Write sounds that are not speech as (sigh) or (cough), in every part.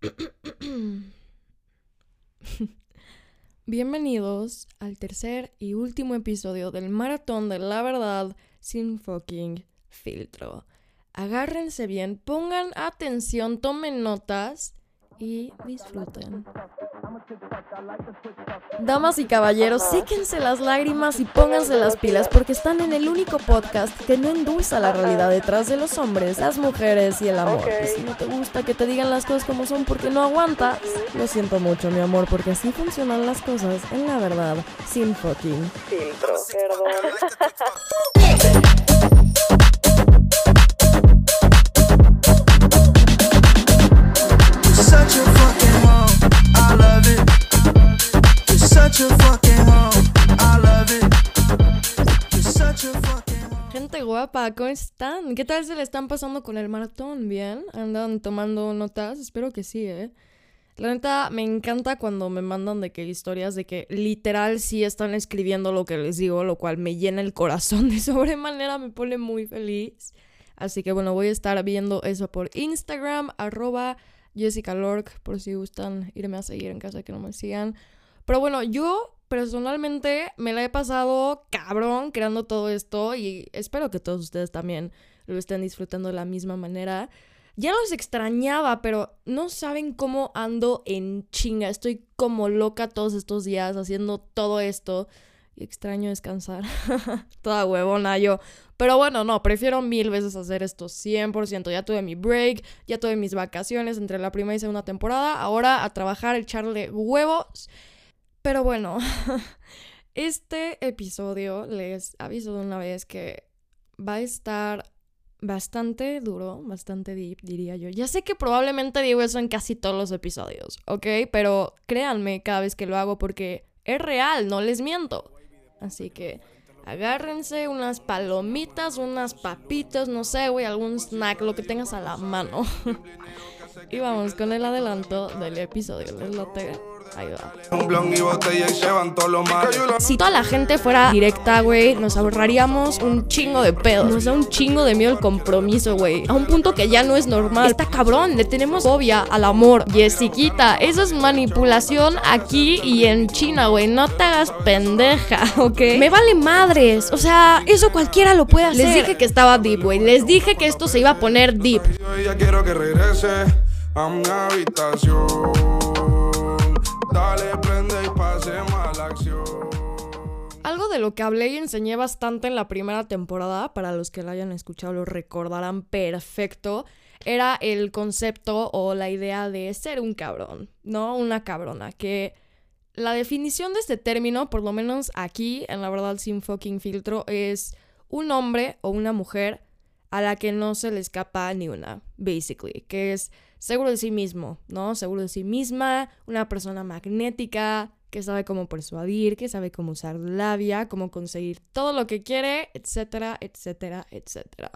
(coughs) Bienvenidos al tercer y último episodio del maratón de la verdad sin fucking filtro. Agárrense bien, pongan atención, tomen notas y disfruten. Damas y caballeros, séquense las lágrimas y pónganse las pilas porque están en el único podcast que no endulza la realidad detrás de los hombres, las mujeres y el amor. Y si no te gusta que te digan las cosas como son porque no aguantas, lo siento mucho, mi amor, porque así funcionan las cosas en la verdad, sin fucking filtro. such a Gente guapa, ¿cómo están? ¿Qué tal se le están pasando con el maratón? ¿Bien? ¿Andan tomando notas? Espero que sí, ¿eh? La neta, me encanta cuando me mandan de que historias de que literal sí están escribiendo lo que les digo, lo cual me llena el corazón de (laughs) sobremanera, me pone muy feliz. Así que bueno, voy a estar viendo eso por Instagram, arroba Jessica Lork, por si gustan irme a seguir en caso de que no me sigan. Pero bueno, yo personalmente me la he pasado cabrón creando todo esto y espero que todos ustedes también lo estén disfrutando de la misma manera. Ya los extrañaba, pero no saben cómo ando en chinga. Estoy como loca todos estos días haciendo todo esto. Y extraño descansar. (laughs) Toda huevona yo. Pero bueno, no, prefiero mil veces hacer esto 100%. Ya tuve mi break, ya tuve mis vacaciones entre la primera y segunda temporada. Ahora a trabajar, echarle huevos. Pero bueno, (laughs) este episodio les aviso de una vez que va a estar bastante duro, bastante deep, diría yo. Ya sé que probablemente digo eso en casi todos los episodios, ¿ok? Pero créanme cada vez que lo hago porque es real, no les miento. Así que agárrense unas palomitas, unas papitas, no sé, güey, algún snack, lo que tengas a la mano. (laughs) y vamos con el adelanto del episodio. ¿Les late? Ahí va. Si toda la gente fuera directa, güey, nos ahorraríamos un chingo de pedos. Nos da un chingo de miedo el compromiso, güey. A un punto que ya no es normal. Está cabrón, le tenemos fobia al amor. Jessiquita, eso es manipulación aquí y en China, güey. No te hagas pendeja, (laughs) ¿ok? Me vale madres. O sea, eso cualquiera lo puede hacer. Les dije que estaba deep, güey. Les dije que esto se iba a poner deep. Yo ya quiero que regrese a mi habitación. Dale, prende y pasemos a la acción. Algo de lo que hablé y enseñé bastante en la primera temporada, para los que la hayan escuchado lo recordarán perfecto, era el concepto o la idea de ser un cabrón, ¿no? Una cabrona, que la definición de este término, por lo menos aquí, en la verdad sin fucking filtro, es un hombre o una mujer a la que no se le escapa ni una, basically, que es seguro de sí mismo, ¿no? Seguro de sí misma, una persona magnética, que sabe cómo persuadir, que sabe cómo usar labia, cómo conseguir todo lo que quiere, etcétera, etcétera, etcétera.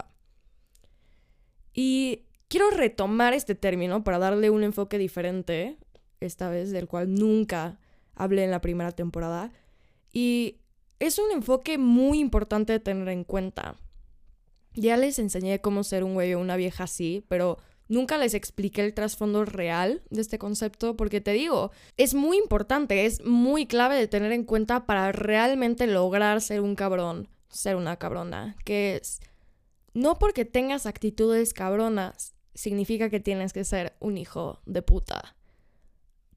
Y quiero retomar este término para darle un enfoque diferente, esta vez del cual nunca hablé en la primera temporada. Y es un enfoque muy importante de tener en cuenta. Ya les enseñé cómo ser un güey o una vieja así, pero nunca les expliqué el trasfondo real de este concepto porque te digo, es muy importante, es muy clave de tener en cuenta para realmente lograr ser un cabrón, ser una cabrona, que es no porque tengas actitudes cabronas significa que tienes que ser un hijo de puta.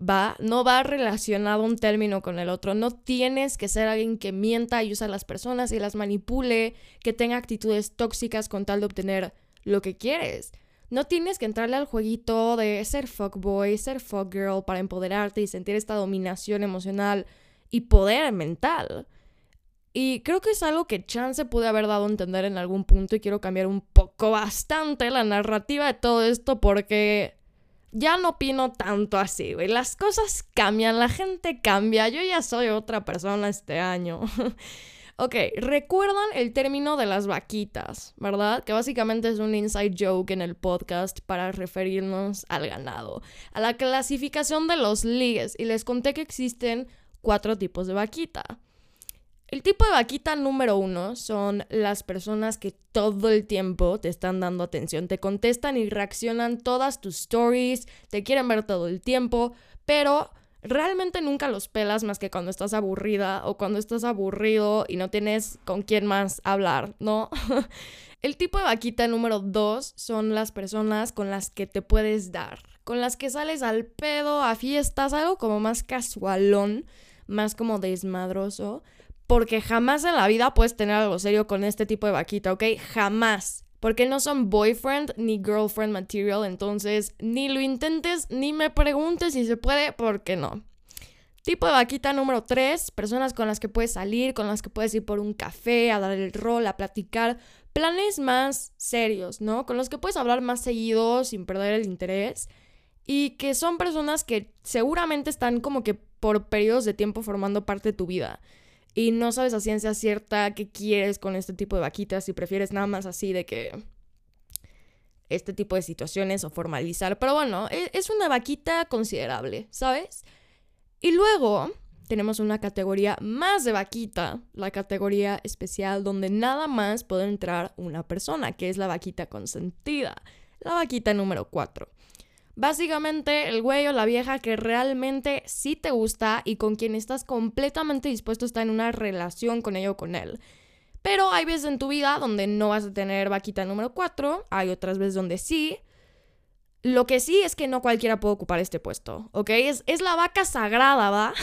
Va, no va relacionado un término con el otro. No tienes que ser alguien que mienta y usa a las personas y las manipule, que tenga actitudes tóxicas con tal de obtener lo que quieres. No tienes que entrarle al jueguito de ser fuckboy, ser fuckgirl para empoderarte y sentir esta dominación emocional y poder mental. Y creo que es algo que Chance pude haber dado a entender en algún punto y quiero cambiar un poco bastante la narrativa de todo esto porque ya no opino tanto así, güey. Las cosas cambian, la gente cambia. Yo ya soy otra persona este año. (laughs) ok, recuerdan el término de las vaquitas, ¿verdad? Que básicamente es un inside joke en el podcast para referirnos al ganado, a la clasificación de los ligues. Y les conté que existen cuatro tipos de vaquita. El tipo de vaquita número uno son las personas que todo el tiempo te están dando atención, te contestan y reaccionan todas tus stories, te quieren ver todo el tiempo, pero realmente nunca los pelas más que cuando estás aburrida o cuando estás aburrido y no tienes con quién más hablar, ¿no? (laughs) el tipo de vaquita número dos son las personas con las que te puedes dar, con las que sales al pedo, a fiestas, algo como más casualón, más como desmadroso porque jamás en la vida puedes tener algo serio con este tipo de vaquita, ¿ok? Jamás. Porque no son boyfriend ni girlfriend material, entonces ni lo intentes ni me preguntes si se puede, porque no. Tipo de vaquita número 3, personas con las que puedes salir, con las que puedes ir por un café, a dar el rol, a platicar, planes más serios, ¿no? Con los que puedes hablar más seguido sin perder el interés y que son personas que seguramente están como que por periodos de tiempo formando parte de tu vida y no sabes a ciencia cierta qué quieres con este tipo de vaquitas, si prefieres nada más así de que este tipo de situaciones o formalizar. Pero bueno, e, es una vaquita considerable, ¿sabes? Y luego tenemos una categoría más de vaquita, la categoría especial donde nada más puede entrar una persona, que es la vaquita consentida, la vaquita número 4. Básicamente, el güey o la vieja que realmente sí te gusta y con quien estás completamente dispuesto a estar en una relación con ella o con él. Pero hay veces en tu vida donde no vas a tener vaquita número 4, hay otras veces donde sí. Lo que sí es que no cualquiera puede ocupar este puesto, ¿ok? Es, es la vaca sagrada, ¿va?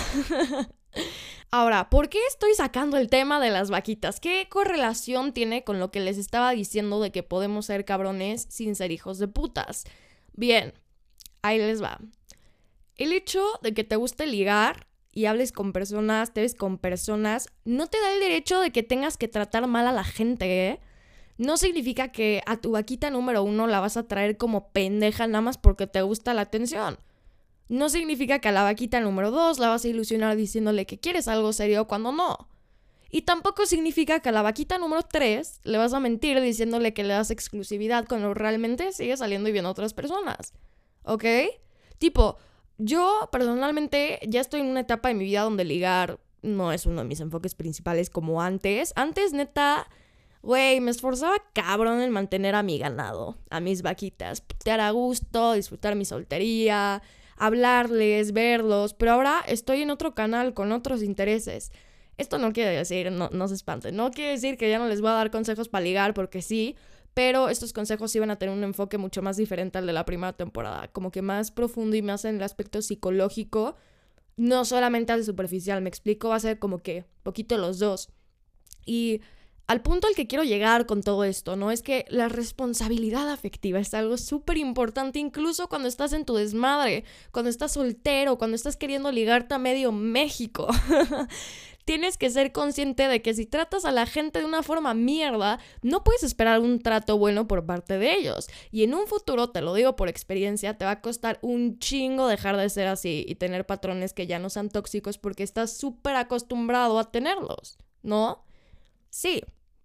(laughs) Ahora, ¿por qué estoy sacando el tema de las vaquitas? ¿Qué correlación tiene con lo que les estaba diciendo de que podemos ser cabrones sin ser hijos de putas? Bien, Ahí les va. El hecho de que te guste ligar y hables con personas, te ves con personas, no te da el derecho de que tengas que tratar mal a la gente, ¿eh? No significa que a tu vaquita número uno la vas a traer como pendeja nada más porque te gusta la atención. No significa que a la vaquita número dos la vas a ilusionar diciéndole que quieres algo serio cuando no. Y tampoco significa que a la vaquita número 3 le vas a mentir diciéndole que le das exclusividad cuando realmente sigue saliendo y viendo a otras personas. ¿Ok? Tipo, yo personalmente ya estoy en una etapa de mi vida donde ligar no es uno de mis enfoques principales como antes. Antes, neta, güey, me esforzaba cabrón en mantener a mi ganado, a mis vaquitas, putear a gusto, disfrutar mi soltería, hablarles, verlos, pero ahora estoy en otro canal con otros intereses. Esto no quiere decir, no, no se espanten, no quiere decir que ya no les voy a dar consejos para ligar porque sí, pero estos consejos iban a tener un enfoque mucho más diferente al de la primera temporada, como que más profundo y más en el aspecto psicológico, no solamente al superficial, me explico, va a ser como que poquito los dos. Y al punto al que quiero llegar con todo esto, ¿no? Es que la responsabilidad afectiva es algo súper importante, incluso cuando estás en tu desmadre, cuando estás soltero, cuando estás queriendo ligarte a medio México. (laughs) tienes que ser consciente de que si tratas a la gente de una forma mierda, no puedes esperar un trato bueno por parte de ellos. Y en un futuro, te lo digo por experiencia, te va a costar un chingo dejar de ser así y tener patrones que ya no sean tóxicos porque estás súper acostumbrado a tenerlos, ¿no? Sí,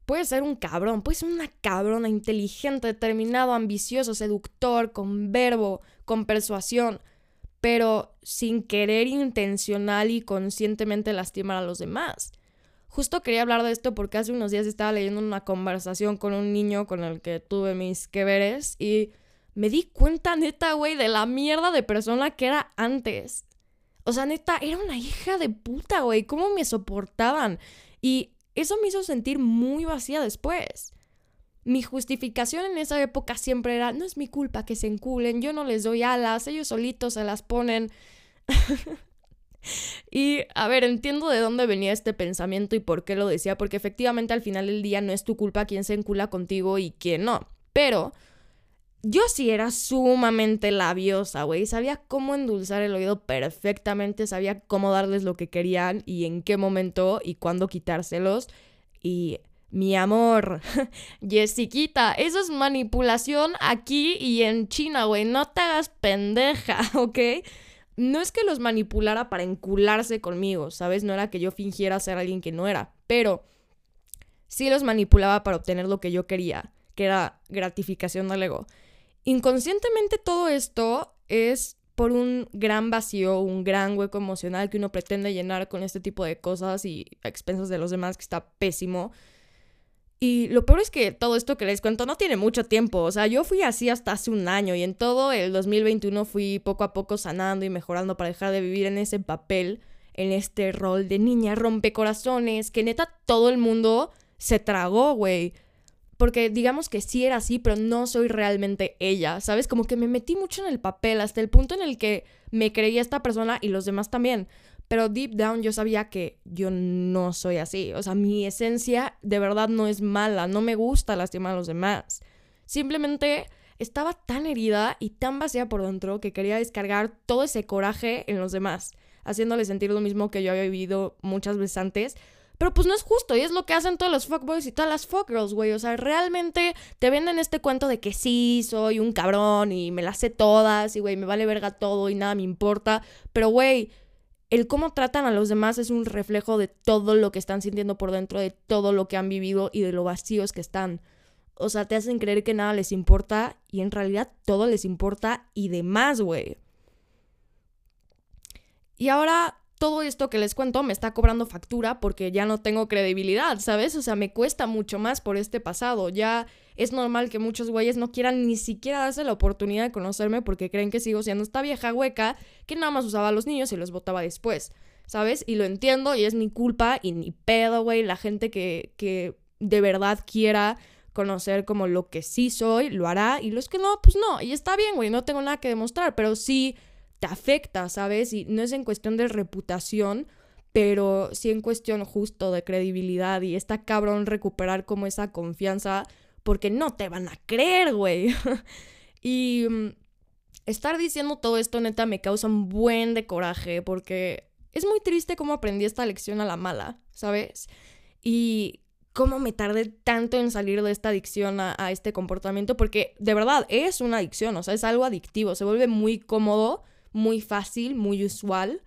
puedes ser un cabrón, puedes ser una cabrona inteligente, determinado, ambicioso, seductor, con verbo, con persuasión pero sin querer intencional y conscientemente lastimar a los demás. Justo quería hablar de esto porque hace unos días estaba leyendo una conversación con un niño con el que tuve mis que veres y me di cuenta, neta, güey, de la mierda de persona que era antes. O sea, neta, era una hija de puta, güey. ¿Cómo me soportaban? Y eso me hizo sentir muy vacía después mi justificación en esa época siempre era, no es mi culpa que se enculen, yo no les doy alas, ellos solitos se las ponen. (laughs) y a ver, entiendo de dónde venía este pensamiento y por qué lo decía, porque efectivamente al final del día no es tu culpa quién se encula contigo y quién no. Pero yo sí era sumamente labiosa, güey. Sabía cómo endulzar el oído perfectamente, sabía cómo darles lo que querían y en qué momento y cuándo quitárselos. Y mi amor, (laughs) Jessiquita, eso es manipulación aquí y en China, güey. No te hagas pendeja, (laughs) ¿ok? No es que los manipulara para encularse conmigo, ¿sabes? No era que yo fingiera ser alguien que no era, pero sí los manipulaba para obtener lo que yo quería, que era gratificación del ego. Inconscientemente todo esto es por un gran vacío, un gran hueco emocional que uno pretende llenar con este tipo de cosas y a expensas de los demás, que está pésimo. Y lo peor es que todo esto que les cuento no tiene mucho tiempo. O sea, yo fui así hasta hace un año y en todo el 2021 fui poco a poco sanando y mejorando para dejar de vivir en ese papel, en este rol de niña rompecorazones, que neta todo el mundo se tragó, güey. Porque digamos que sí era así, pero no soy realmente ella, ¿sabes? Como que me metí mucho en el papel hasta el punto en el que me creía esta persona y los demás también. Pero deep down yo sabía que yo no soy así. O sea, mi esencia de verdad no es mala. No me gusta lastimar a los demás. Simplemente estaba tan herida y tan vacía por dentro que quería descargar todo ese coraje en los demás, haciéndole sentir lo mismo que yo había vivido muchas veces antes. Pero pues no es justo y es lo que hacen todos los fuckboys y todas las fuckgirls, güey. O sea, realmente te venden este cuento de que sí, soy un cabrón y me las sé todas y, güey, me vale verga todo y nada me importa. Pero, güey, el cómo tratan a los demás es un reflejo de todo lo que están sintiendo por dentro, de todo lo que han vivido y de lo vacíos que están. O sea, te hacen creer que nada les importa y en realidad todo les importa y demás, güey. Y ahora todo esto que les cuento me está cobrando factura porque ya no tengo credibilidad, ¿sabes? O sea, me cuesta mucho más por este pasado. Ya es normal que muchos güeyes no quieran ni siquiera darse la oportunidad de conocerme porque creen que sigo siendo esta vieja hueca que nada más usaba a los niños y los votaba después, ¿sabes? Y lo entiendo y es mi culpa y ni pedo, güey. La gente que, que de verdad quiera conocer como lo que sí soy, lo hará. Y los que no, pues no. Y está bien, güey, no tengo nada que demostrar, pero sí te afecta, ¿sabes? Y no es en cuestión de reputación, pero sí en cuestión justo de credibilidad y está cabrón recuperar como esa confianza porque no te van a creer, güey. (laughs) y mm, estar diciendo todo esto neta me causa un buen de coraje porque es muy triste cómo aprendí esta lección a la mala, ¿sabes? Y cómo me tardé tanto en salir de esta adicción a, a este comportamiento porque de verdad es una adicción, o sea, es algo adictivo, se vuelve muy cómodo muy fácil, muy usual.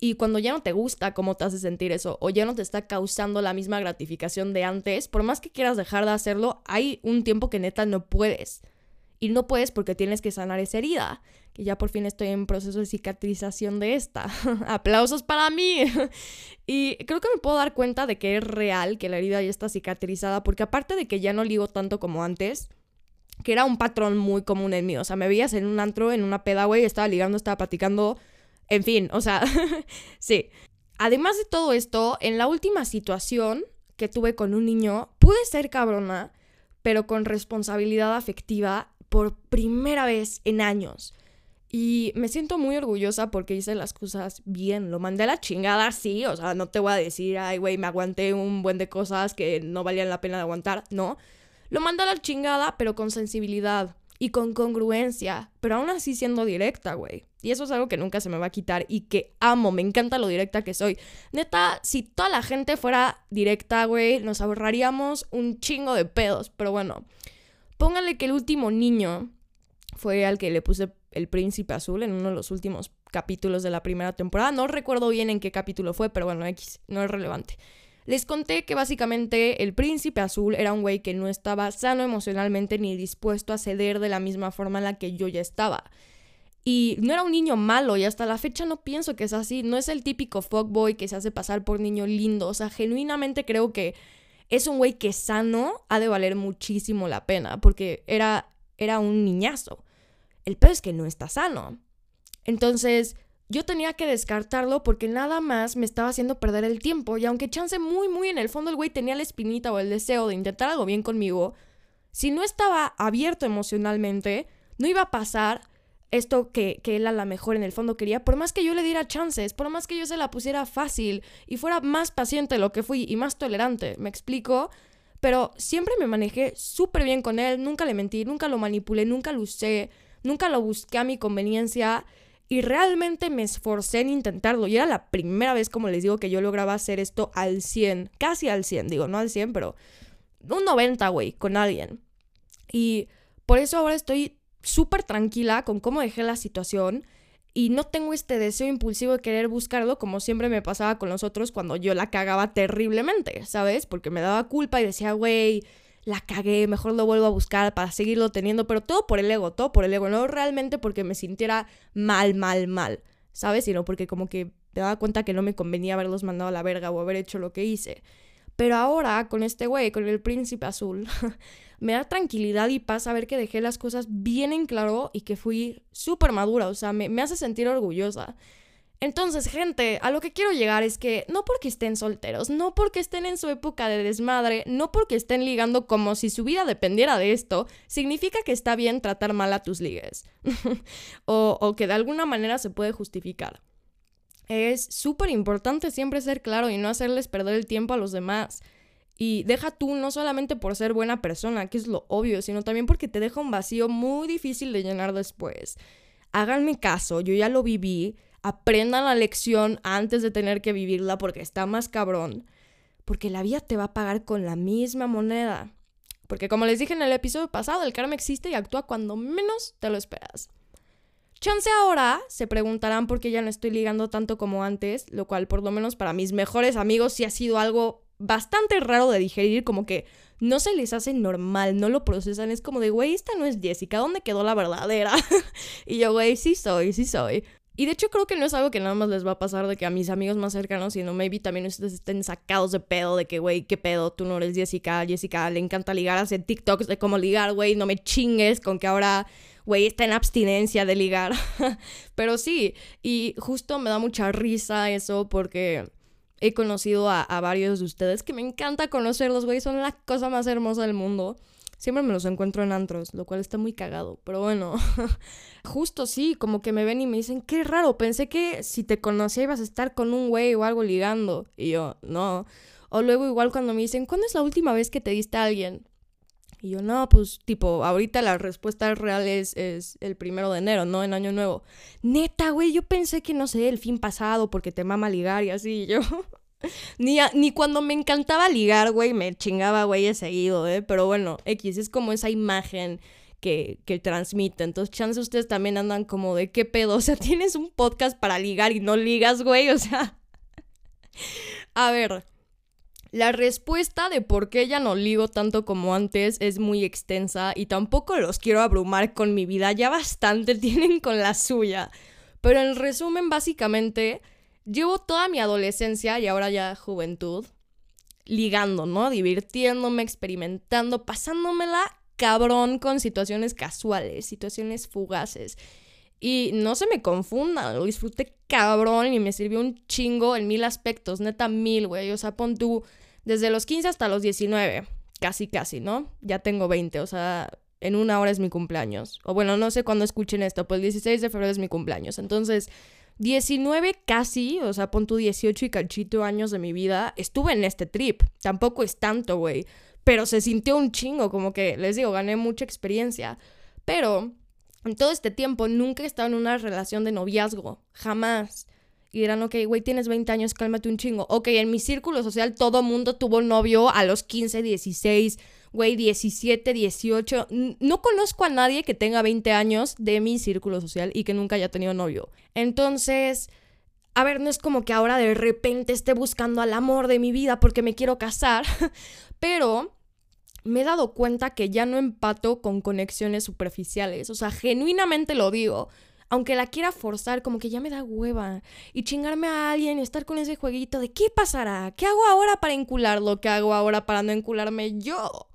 Y cuando ya no te gusta cómo te hace sentir eso, o ya no te está causando la misma gratificación de antes, por más que quieras dejar de hacerlo, hay un tiempo que neta no puedes. Y no puedes porque tienes que sanar esa herida, que ya por fin estoy en proceso de cicatrización de esta. (laughs) Aplausos para mí. (laughs) y creo que me puedo dar cuenta de que es real que la herida ya está cicatrizada, porque aparte de que ya no ligo tanto como antes, que era un patrón muy común en mí. O sea, me veías en un antro, en una peda, güey, estaba ligando, estaba platicando, en fin, o sea, (laughs) sí. Además de todo esto, en la última situación que tuve con un niño, pude ser cabrona, pero con responsabilidad afectiva por primera vez en años. Y me siento muy orgullosa porque hice las cosas bien. Lo mandé a la chingada, sí. O sea, no te voy a decir, ay, güey, me aguanté un buen de cosas que no valían la pena de aguantar. No. Lo manda a la chingada, pero con sensibilidad y con congruencia, pero aún así siendo directa, güey. Y eso es algo que nunca se me va a quitar y que amo, me encanta lo directa que soy. Neta, si toda la gente fuera directa, güey, nos ahorraríamos un chingo de pedos, pero bueno. Póngale que el último niño fue al que le puse el príncipe azul en uno de los últimos capítulos de la primera temporada. No recuerdo bien en qué capítulo fue, pero bueno, X, no es relevante. Les conté que básicamente el príncipe azul era un güey que no estaba sano emocionalmente ni dispuesto a ceder de la misma forma en la que yo ya estaba. Y no era un niño malo y hasta la fecha no pienso que es así. No es el típico fuckboy que se hace pasar por niño lindo. O sea, genuinamente creo que es un güey que sano ha de valer muchísimo la pena porque era, era un niñazo. El peor es que no está sano. Entonces, yo tenía que descartarlo porque nada más me estaba haciendo perder el tiempo. Y aunque chance muy, muy en el fondo el güey tenía la espinita o el deseo de intentar algo bien conmigo, si no estaba abierto emocionalmente, no iba a pasar esto que, que él a lo mejor en el fondo quería, por más que yo le diera chances, por más que yo se la pusiera fácil y fuera más paciente lo que fui y más tolerante, ¿me explico? Pero siempre me manejé súper bien con él, nunca le mentí, nunca lo manipulé, nunca lo usé, nunca lo busqué a mi conveniencia y realmente me esforcé en intentarlo. Y era la primera vez, como les digo, que yo lograba hacer esto al 100, casi al 100, digo, no al 100, pero un 90, güey, con alguien. Y por eso ahora estoy súper tranquila con cómo dejé la situación y no tengo este deseo impulsivo de querer buscarlo como siempre me pasaba con los otros cuando yo la cagaba terriblemente, ¿sabes? Porque me daba culpa y decía, güey, la cagué, mejor lo vuelvo a buscar para seguirlo teniendo, pero todo por el ego, todo por el ego, no realmente porque me sintiera mal, mal, mal, ¿sabes? Sino porque como que me daba cuenta que no me convenía haberlos mandado a la verga o haber hecho lo que hice. Pero ahora, con este güey, con el príncipe azul, (laughs) me da tranquilidad y paz saber que dejé las cosas bien en claro y que fui súper madura, o sea, me, me hace sentir orgullosa. Entonces, gente, a lo que quiero llegar es que no porque estén solteros, no porque estén en su época de desmadre, no porque estén ligando como si su vida dependiera de esto, significa que está bien tratar mal a tus ligues. (laughs) o, o que de alguna manera se puede justificar. Es súper importante siempre ser claro y no hacerles perder el tiempo a los demás. Y deja tú no solamente por ser buena persona, que es lo obvio, sino también porque te deja un vacío muy difícil de llenar después. Háganme caso, yo ya lo viví aprendan la lección antes de tener que vivirla porque está más cabrón. Porque la vida te va a pagar con la misma moneda. Porque como les dije en el episodio pasado, el karma existe y actúa cuando menos te lo esperas. Chance ahora se preguntarán por qué ya no estoy ligando tanto como antes, lo cual por lo menos para mis mejores amigos sí ha sido algo bastante raro de digerir, como que no se les hace normal, no lo procesan, es como de, güey, esta no es Jessica, ¿dónde quedó la verdadera? (laughs) y yo, güey, sí soy, sí soy. Y de hecho creo que no es algo que nada más les va a pasar de que a mis amigos más cercanos, sino maybe también ustedes estén sacados de pedo de que, güey, qué pedo, tú no eres Jessica, Jessica le encanta ligar, hace TikToks de cómo ligar, güey, no me chingues con que ahora, güey, está en abstinencia de ligar. (laughs) Pero sí, y justo me da mucha risa eso porque he conocido a, a varios de ustedes que me encanta conocerlos, güey, son la cosa más hermosa del mundo. Siempre me los encuentro en antros, lo cual está muy cagado. Pero bueno, (laughs) justo sí, como que me ven y me dicen, qué raro, pensé que si te conocía ibas a estar con un güey o algo ligando. Y yo, no. O luego igual cuando me dicen, ¿cuándo es la última vez que te diste a alguien? Y yo, no, pues tipo, ahorita la respuesta real es, es el primero de enero, ¿no? En Año Nuevo. Neta, güey, yo pensé que, no sé, el fin pasado porque te mama ligar y así. Y yo, (laughs) ni, ni cuando me encantaba ligar, güey, me chingaba, güey, seguido, ¿eh? Pero bueno, X, es como esa imagen que, que transmite. Entonces, chance ustedes también andan como de qué pedo. (laughs) O sea, tienes un podcast para ligar y no ligas, güey. O sea. (laughs) A ver. La respuesta de por qué ya no ligo tanto como antes es muy extensa y tampoco los quiero abrumar con mi vida, ya bastante (laughs) tienen con la suya. Pero en resumen, básicamente, llevo toda mi adolescencia y ahora ya juventud ligando, ¿no? Divirtiéndome, experimentando, pasándomela cabrón con situaciones casuales, situaciones fugaces. Y no se me confundan, lo disfruté cabrón y me sirvió un chingo en mil aspectos, neta mil, güey. O sea, pon tú desde los 15 hasta los 19, casi, casi, ¿no? Ya tengo 20, o sea, en una hora es mi cumpleaños. O bueno, no sé cuándo escuchen esto, pues el 16 de febrero es mi cumpleaños. Entonces, 19 casi, o sea, pon tu 18 y cachito años de mi vida, estuve en este trip. Tampoco es tanto, güey. Pero se sintió un chingo, como que, les digo, gané mucha experiencia. Pero en todo este tiempo nunca he estado en una relación de noviazgo. Jamás. Y dirán, ok, güey, tienes 20 años, cálmate un chingo. Ok, en mi círculo social todo mundo tuvo novio a los 15, 16, güey, 17, 18. N- No conozco a nadie que tenga 20 años de mi círculo social y que nunca haya tenido novio. Entonces, a ver, no es como que ahora de repente esté buscando al amor de mi vida porque me quiero casar, (laughs) pero me he dado cuenta que ya no empato con conexiones superficiales. O sea, genuinamente lo digo. Aunque la quiera forzar, como que ya me da hueva. Y chingarme a alguien y estar con ese jueguito de ¿qué pasará? ¿Qué hago ahora para encularlo? ¿Qué hago ahora para no encularme yo?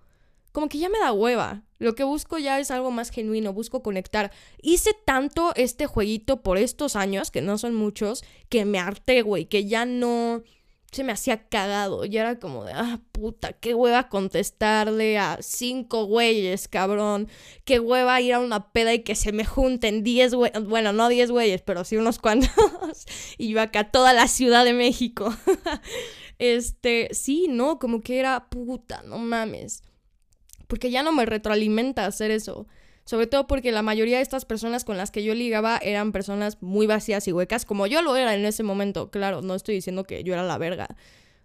Como que ya me da hueva. Lo que busco ya es algo más genuino, busco conectar. Hice tanto este jueguito por estos años, que no son muchos, que me harté, güey, que ya no se me hacía cagado. Ya era como de, ah, puta, qué hueva contestarle a cinco güeyes, cabrón. Qué hueva ir a una peda y que se me junten diez güeyes. Bueno, no diez güeyes, pero sí unos cuantos. (laughs) y yo acá toda la Ciudad de México. (laughs) este, sí, no, como que era puta, no mames. Porque ya no me retroalimenta hacer eso. Sobre todo porque la mayoría de estas personas con las que yo ligaba eran personas muy vacías y huecas, como yo lo era en ese momento. Claro, no estoy diciendo que yo era la verga.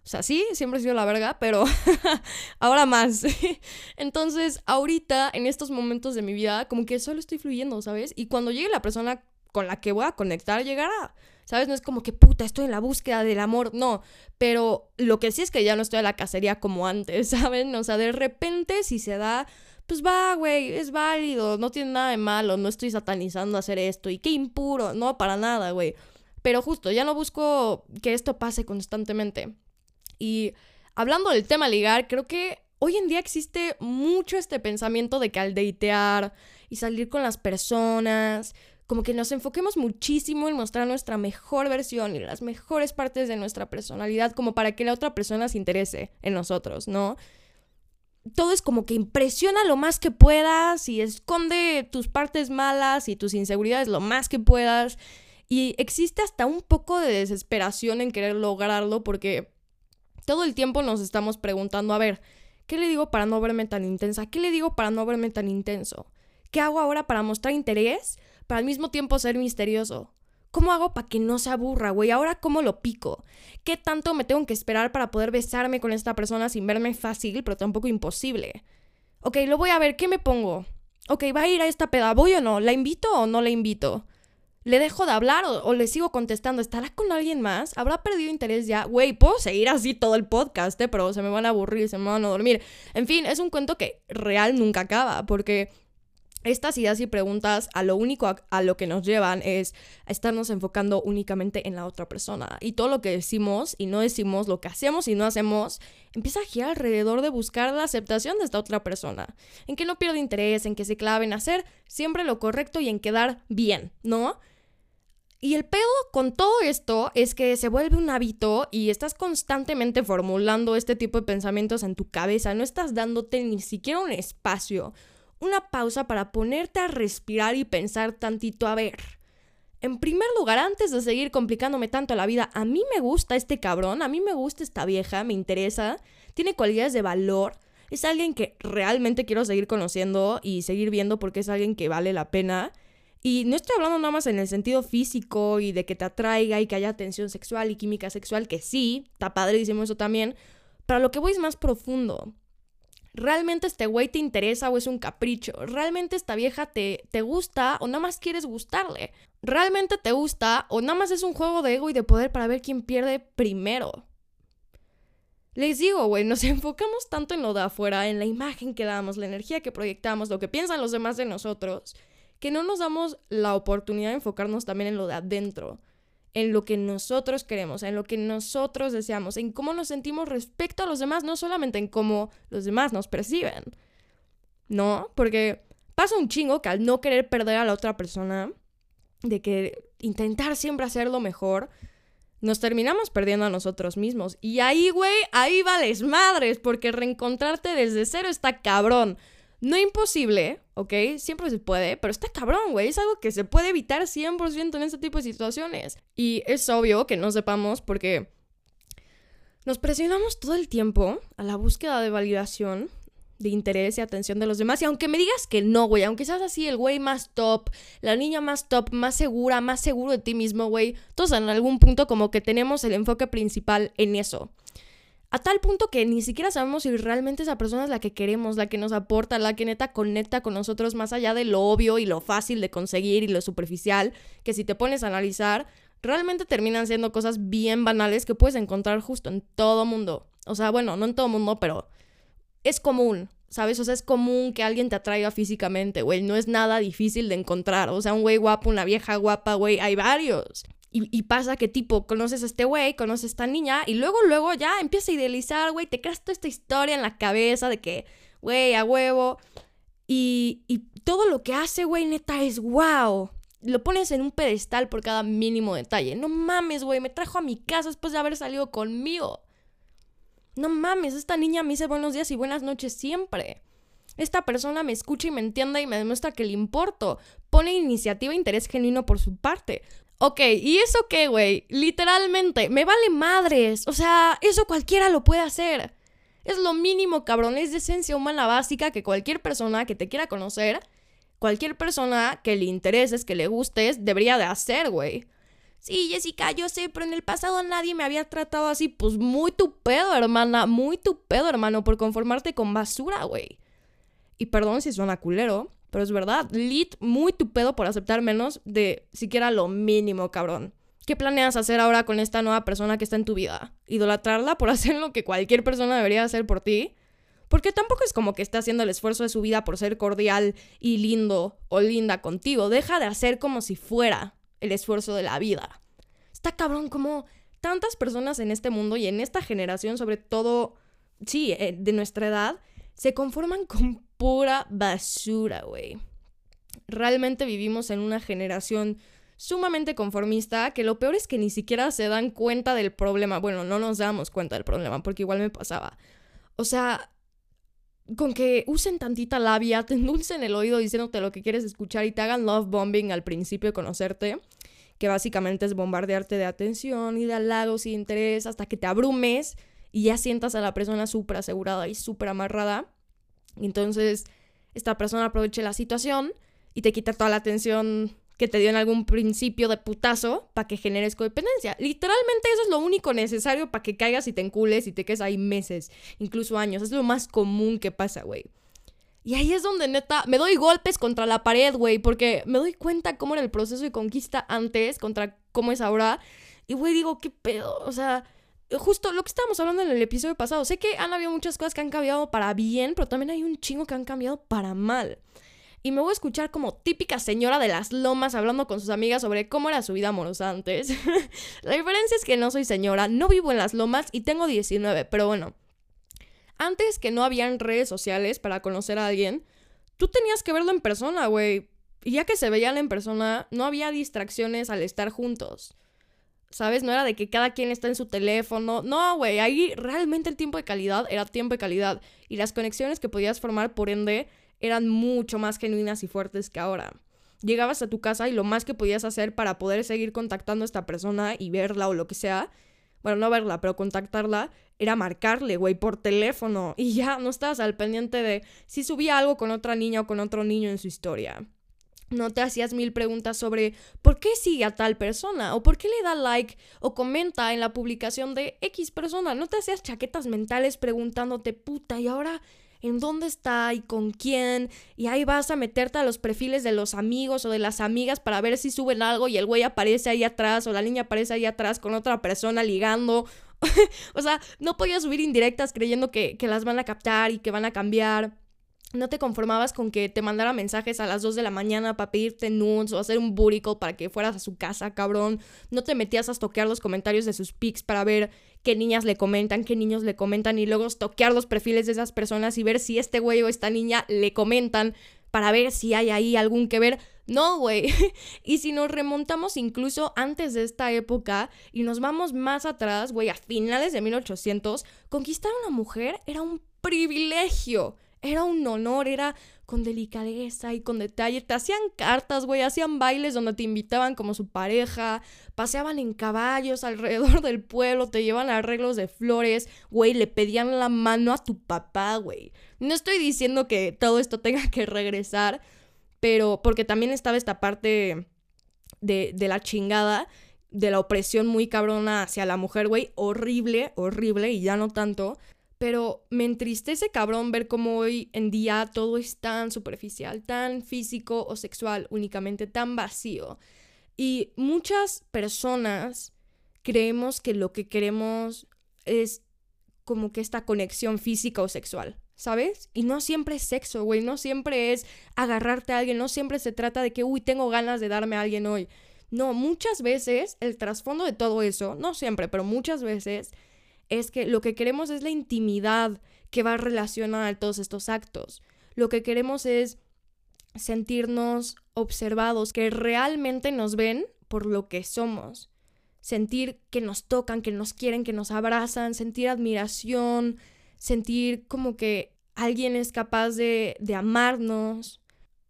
O sea, sí, siempre he sido la verga, pero (laughs) ahora más. (laughs) Entonces, ahorita, en estos momentos de mi vida, como que solo estoy fluyendo, ¿sabes? Y cuando llegue la persona con la que voy a conectar llegará. ¿Sabes? No es como que puta, estoy en la búsqueda del amor. No. Pero lo que sí es que ya no estoy en la cacería como antes, (laughs) ¿saben? O sea, de repente, si se da, pues va, güey, es válido, no tiene nada de malo, no estoy satanizando hacer esto. Y qué impuro, no, para nada, güey. Pero justo, ya no busco que esto pase constantemente. Y hablando del tema ligar, creo que hoy en día existe mucho este pensamiento de que al datear y salir con las personas, como que nos enfoquemos muchísimo en mostrar nuestra mejor versión y las mejores partes de nuestra personalidad como para que la otra persona se interese en nosotros, ¿no? Todo es como que impresiona lo más que puedas y esconde tus partes malas y tus inseguridades lo más que puedas. Y existe hasta un poco de desesperación en querer lograrlo porque todo el tiempo nos estamos preguntando, a ver, ¿qué le digo para no verme tan intensa? ¿Qué le digo para no verme tan intenso? ¿Qué hago ahora para mostrar interés? Para al mismo tiempo ser misterioso. ¿Cómo hago para que no se aburra, güey? Ahora, ¿cómo lo pico? ¿Qué tanto me tengo que esperar para poder besarme con esta persona sin verme fácil, pero tampoco imposible? Ok, lo voy a ver, ¿qué me pongo? Ok, ¿va a ir a esta peda? ¿Voy o no? ¿La invito o no la invito? ¿Le dejo de hablar o, le sigo contestando? ¿Estará con alguien más? ¿Habrá perdido interés ya? Güey, puedo seguir así todo el podcast, ¿eh? pero se me van a aburrir, se me van a dormir. En fin, es un cuento que real nunca acaba, porque estas ideas y preguntas a lo único a, lo que nos llevan es a estarnos enfocando únicamente en la otra persona. Y todo lo que decimos y no decimos, lo que hacemos y no hacemos, empieza a girar alrededor de buscar la aceptación de esta otra persona. En que no pierda interés, en que se clave en hacer siempre lo correcto y en quedar bien, ¿no? Y el pedo con todo esto es que se vuelve un hábito y estás constantemente formulando este tipo de pensamientos en tu cabeza, no estás dándote ni siquiera un espacio una pausa para ponerte a respirar y pensar tantito a ver. En primer lugar, antes de seguir complicándome tanto la vida, a mí me gusta este cabrón, a mí me gusta esta vieja, me interesa, tiene cualidades de valor, es alguien que realmente quiero seguir conociendo y seguir viendo porque es alguien que vale la pena. Y no estoy hablando nada más en el sentido físico y de que te atraiga y que haya tensión sexual y química sexual, que sí, está padrísimo eso también, pero lo que voy es más profundo. ¿Realmente este güey te interesa o es un capricho? ¿Realmente esta vieja te, te gusta o nada más quieres gustarle? ¿Realmente te gusta o nada más es un juego de ego y de poder para ver quién pierde primero? Les digo, güey, nos (laughs) enfocamos tanto en lo de afuera, en la imagen que damos, la energía que proyectamos, lo que piensan los demás de nosotros, que no nos damos la oportunidad de enfocarnos también en lo de adentro en lo que nosotros queremos, en lo que nosotros deseamos, en cómo nos sentimos respecto a los demás, no solamente en cómo los demás nos perciben. ¿No? Porque pasa un chingo que al no querer perder a la otra persona, de que intentar siempre hacerlo mejor, nos terminamos perdiendo a nosotros mismos. Y ahí, güey, ahí vales madres, porque reencontrarte desde cero está cabrón. No imposible, ¿ok? Siempre se puede, pero está cabrón, güey. Es algo que se puede evitar 100% en este tipo de situaciones. Y es obvio que no sepamos porque nos presionamos todo el tiempo a la búsqueda de validación, de interés y atención de los demás. Y aunque me digas que no, güey, aunque seas así el güey más top, la niña más top, más segura, más seguro de ti mismo, güey, todos en algún punto como que tenemos el enfoque principal en eso. A tal punto que ni siquiera sabemos si realmente esa persona es la que queremos, la que nos aporta, la que neta conecta con nosotros más allá de lo obvio y lo fácil de conseguir y lo superficial, que si te pones a analizar, realmente terminan siendo cosas bien banales que puedes encontrar justo en todo mundo. O sea, bueno, no en todo mundo, pero es común, ¿sabes? O sea, es común que alguien te atraiga físicamente, güey. No es nada difícil de encontrar. O sea, un güey guapo, una vieja guapa, güey, hay varios. Y, pasa que tipo, conoces a este güey, conoces a esta niña y luego, luego ya empieza a idealizar, güey, te creas toda esta historia en la cabeza de que, güey, a huevo. Y, y todo lo que hace, güey, neta es wow. Lo pones en un pedestal por cada mínimo detalle. No mames, güey, me trajo a mi casa después de haber salido conmigo. No mames, esta niña me dice buenos días y buenas noches siempre. Esta persona me escucha y me entiende y me demuestra que le importo. Pone iniciativa e interés genuino por su parte. Ok, ¿y eso qué, güey? Literalmente, me vale madres. O sea, eso cualquiera lo puede hacer. Es lo mínimo, cabrón. Es de esencia humana básica que cualquier persona que te quiera conocer, cualquier persona que le intereses, que le gustes, debería de hacer, güey. Sí, Jessica, yo sé, pero en el pasado nadie me había tratado así. Pues muy tu pedo, hermana. Muy tu pedo, hermano, por conformarte con basura, güey. Y perdón si suena culero, Pero es verdad, lit muy tu pedo por aceptar menos de siquiera lo mínimo, cabrón. ¿Qué planeas hacer ahora con esta nueva persona que está en tu vida? ¿Idolatrarla por (laughs) hacer lo que cualquier persona debería hacer por ti? Porque tampoco es como que está haciendo el esfuerzo de su vida por ser cordial y lindo o linda contigo. Deja de hacer como si fuera el esfuerzo de la vida. Está cabrón como tantas personas en este mundo y en esta generación, sobre todo, sí, eh, de nuestra edad, se conforman (laughs) con pura basura, güey. Realmente vivimos en una generación sumamente conformista que lo peor es que ni siquiera se dan cuenta del problema. Bueno, no nos damos cuenta del problema porque igual me pasaba. O sea, con que usen tantita labia, (laughs) te endulcen el oído diciéndote lo que quieres escuchar y te hagan love bombing al principio de conocerte, que básicamente es bombardearte de atención y de halagos y interés hasta que te abrumes y ya sientas a la persona súper asegurada y súper amarrada. Entonces, esta persona aprovecha la situación y te quita toda la atención que te dio en algún principio de putazo para que generes codependencia. Literalmente eso es lo único necesario para que caigas y te encules y te quedes ahí meses, incluso años. Es lo más común que pasa, güey. Y ahí es donde neta me doy golpes contra la pared, güey, porque me doy cuenta cómo era el proceso de conquista antes contra cómo es ahora. Y, güey, digo, ¿qué pedo? O sea, justo lo que estábamos hablando en el episodio pasado. Sé que han habido muchas cosas que han cambiado para bien, pero también hay un chingo que han cambiado para mal y me voy a escuchar como típica señora de las lomas hablando con sus amigas sobre cómo era su vida amorosa antes. (laughs) la diferencia es que no soy señora, no vivo en las lomas y tengo 19, pero bueno. Antes que no habían redes sociales para conocer a alguien, tú tenías que verlo en persona, güey. Y ya que se veían en persona, no había distracciones al estar juntos. ¿Sabes? No era de que cada quien está en su teléfono. No, güey, ahí realmente el tiempo de calidad era tiempo de calidad. Y las conexiones que podías formar, por ende, eran mucho más genuinas y fuertes que ahora. Llegabas a tu casa y lo más que podías hacer para poder seguir contactando a esta persona y verla o lo que sea, bueno, no verla, pero contactarla, era marcarle, güey, por teléfono. Y ya no estabas al pendiente de si subía algo con otra niña o con otro niño en su historia. No te hacías mil preguntas sobre por qué sigue a tal persona o por qué le da like o comenta en la publicación de X persona. No te hacías chaquetas mentales preguntándote, puta, ¿y ahora en dónde está y con quién, y ahí vas a meterte a los perfiles de los amigos o de las amigas para ver si suben algo y el güey aparece ahí atrás o la niña aparece ahí atrás con otra persona ligando. (laughs) o sea, no podías subir indirectas creyendo que, que las van a captar y que van a cambiar. No te conformabas con que te mandara mensajes a las 2 de la mañana para pedirte nudes o hacer un booty para que fueras a su casa, cabrón. No te metías a toquear los comentarios de sus pics para ver qué niñas le comentan, qué niños le comentan y luego toquear los perfiles de esas personas y ver si este güey o esta niña le comentan para ver si hay ahí algún que ver. No, güey. (laughs) y si nos remontamos incluso antes de esta época y nos vamos más atrás, güey, a finales de 1800, conquistar a una mujer era un privilegio. Era un honor, era con delicadeza y con detalle. Te hacían cartas, güey, hacían bailes donde te invitaban como su pareja, paseaban en caballos alrededor del pueblo, te llevan arreglos de flores, güey, le pedían la mano a tu papá, güey. No estoy diciendo que todo esto tenga que regresar, pero porque también estaba esta parte de, de la chingada, de la opresión muy cabrona hacia la mujer, güey, horrible, horrible, y ya no tanto. Pero me entristece cabrón ver cómo hoy en día todo es tan superficial, tan físico o sexual, únicamente tan vacío. Y muchas personas creemos que lo que queremos es como que esta conexión física o sexual, ¿sabes? Y no siempre es sexo, güey, no siempre es agarrarte a alguien, no siempre se trata de que, uy, tengo ganas de darme a alguien hoy. No, muchas veces el trasfondo de todo eso, no siempre, pero muchas veces es que lo que queremos es la intimidad que va a relacionar a todos estos actos. Lo que queremos es sentirnos observados, que realmente nos ven por lo que somos. Sentir que nos tocan, que nos quieren, que nos abrazan, sentir admiración, sentir como que alguien es capaz de, de amarnos,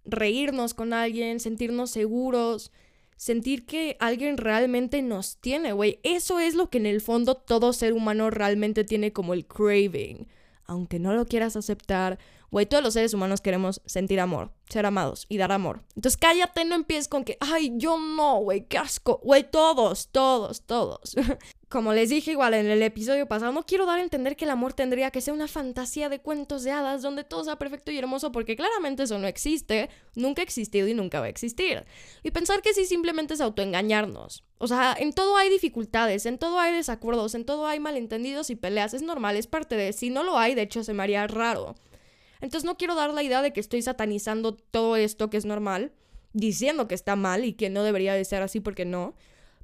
reírnos con alguien, sentirnos seguros, sentir que alguien realmente nos tiene, güey. Eso es lo que en el fondo todo ser humano realmente tiene como el craving. Aunque no lo quieras aceptar Güey, todos los seres humanos queremos sentir amor, ser amados y dar amor. Entonces cállate, no empieces con que, ay, yo no, güey, qué asco. Güey, todos, todos, todos. (laughs) Como les dije igual en el episodio pasado, no quiero dar a entender que el amor tendría que ser una fantasía de cuentos de hadas donde todo sea perfecto y hermoso, porque claramente eso no existe, nunca ha existido y nunca va a existir. Y pensar que sí simplemente es autoengañarnos. O sea, en todo hay dificultades, en todo hay desacuerdos, en todo hay malentendidos y peleas, es normal, es parte de... Si no lo hay, de hecho, se me haría raro. Entonces no quiero dar la idea de que estoy satanizando todo esto que es normal, diciendo que está mal y que no debería de ser así porque no.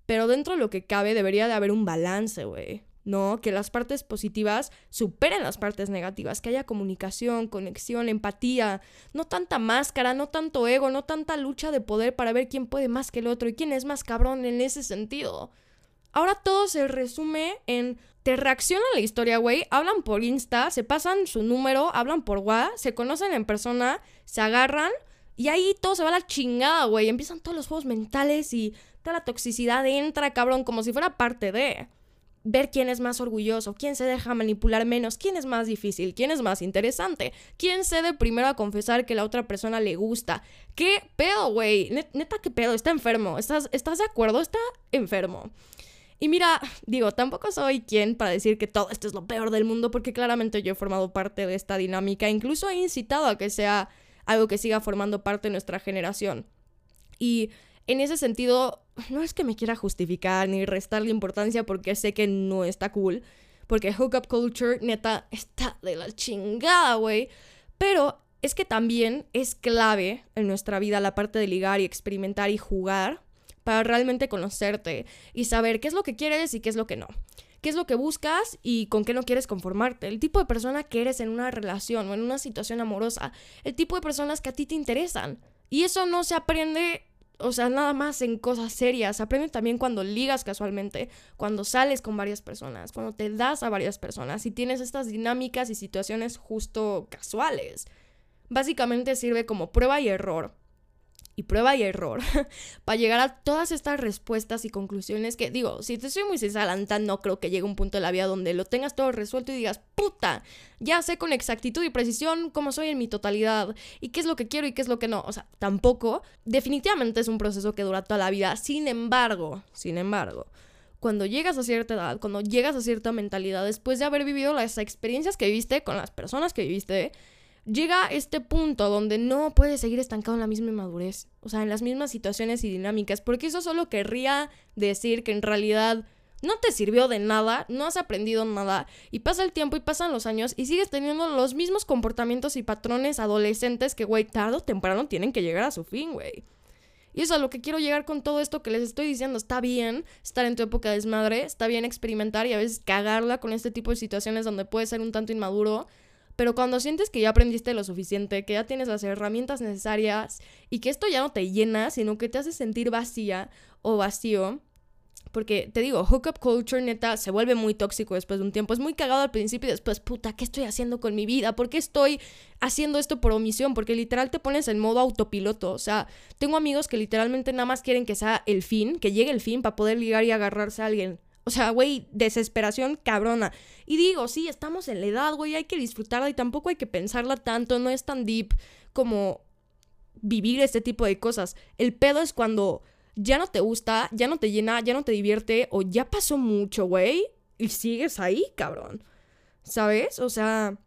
Pero dentro de lo que cabe debería de haber un balance, güey. ¿No? Que las partes positivas superen las partes negativas, que haya comunicación, conexión, empatía, no tanta máscara, no tanto ego, no tanta lucha de poder para ver quién puede más que el otro y quién es más cabrón en ese sentido. Ahora todo se resume en te reaccionan la historia, güey, hablan por Insta, se pasan su número, hablan por WhatsApp, se conocen en persona, se agarran y ahí todo se va a la chingada, güey. Empiezan todos los juegos mentales y toda la toxicidad entra, cabrón, como si fuera parte de ver quién es más orgulloso, quién se deja manipular menos, quién es más difícil, quién es más interesante, quién cede primero a confesar que la otra persona le gusta. ¿Qué pedo, güey? Neta, ¿qué pedo? Está enfermo. ¿Estás, ¿Estás de acuerdo? Está enfermo. Y mira, (sighs) digo, tampoco soy quien para decir que todo esto es lo peor del mundo, porque claramente yo he formado parte de esta dinámica, incluso he incitado a que sea algo que siga formando parte de nuestra generación. Y en ese sentido, (sighs) no es que me quiera justificar ni restarle importancia porque sé que no está cool, porque hookup culture neta (laughs) está de la chingada, güey. Pero es que también es clave en nuestra vida la parte de ligar y experimentar y jugar para realmente conocerte y saber qué es lo que quieres y qué es lo que no. ¿Qué es lo que buscas y con qué no quieres conformarte? El tipo de persona que eres en una relación o en una situación amorosa. El tipo de personas que a ti te interesan. Y eso no se aprende, o sea, nada más en cosas serias. Se aprende también cuando ligas casualmente, cuando sales con varias personas, cuando te das a varias personas y tienes estas dinámicas y situaciones justo casuales. Básicamente sirve como prueba y error y prueba y error (laughs) para llegar a todas estas respuestas y conclusiones que digo, si te soy muy sincera, no creo que llegue un punto de la vida donde lo tengas todo resuelto y digas, puta, ya sé con exactitud y precisión cómo soy en mi totalidad y qué es lo que quiero y qué es lo que no. O sea, tampoco. Definitivamente es un proceso que dura toda la vida. Sin embargo, sin embargo, cuando llegas a cierta edad, cuando llegas a cierta mentalidad, después de haber vivido las experiencias que viviste con las personas que viviste, llega este punto donde no puedes seguir estancado en la misma inmadurez, o sea, en las mismas situaciones y dinámicas, porque eso solo querría decir que en realidad no te sirvió de nada, no has aprendido nada, y pasa el tiempo y pasan los años y sigues teniendo los mismos comportamientos y patrones adolescentes que, güey, tarde o temprano tienen que llegar a su fin, güey. Y eso es a lo que quiero llegar con todo esto que les estoy diciendo. Está bien estar en tu época de desmadre, está bien experimentar y a veces cagarla con este tipo de situaciones donde puedes ser un tanto inmaduro, pero cuando sientes que ya aprendiste lo suficiente, que ya tienes las herramientas necesarias y que esto ya no te llena, sino que te hace sentir vacía o vacío, porque te digo, hookup culture neta se vuelve muy tóxico después de un tiempo. Es muy cagado al principio y después, puta, ¿qué estoy haciendo con mi vida? ¿Por qué estoy haciendo esto por omisión? Porque literal te pones en modo autopiloto. O sea, tengo amigos que literalmente nada más quieren que sea el fin, que llegue el fin para poder ligar y agarrarse a alguien. O sea, güey, desesperación cabrona. Y digo, sí, estamos en la edad, güey, hay que disfrutarla y tampoco hay que pensarla tanto, no es tan deep como vivir este tipo de cosas. El pedo es cuando ya no te gusta, ya no te llena, ya no te divierte o ya pasó mucho, güey, y sigues ahí, cabrón. ¿Sabes? O sea,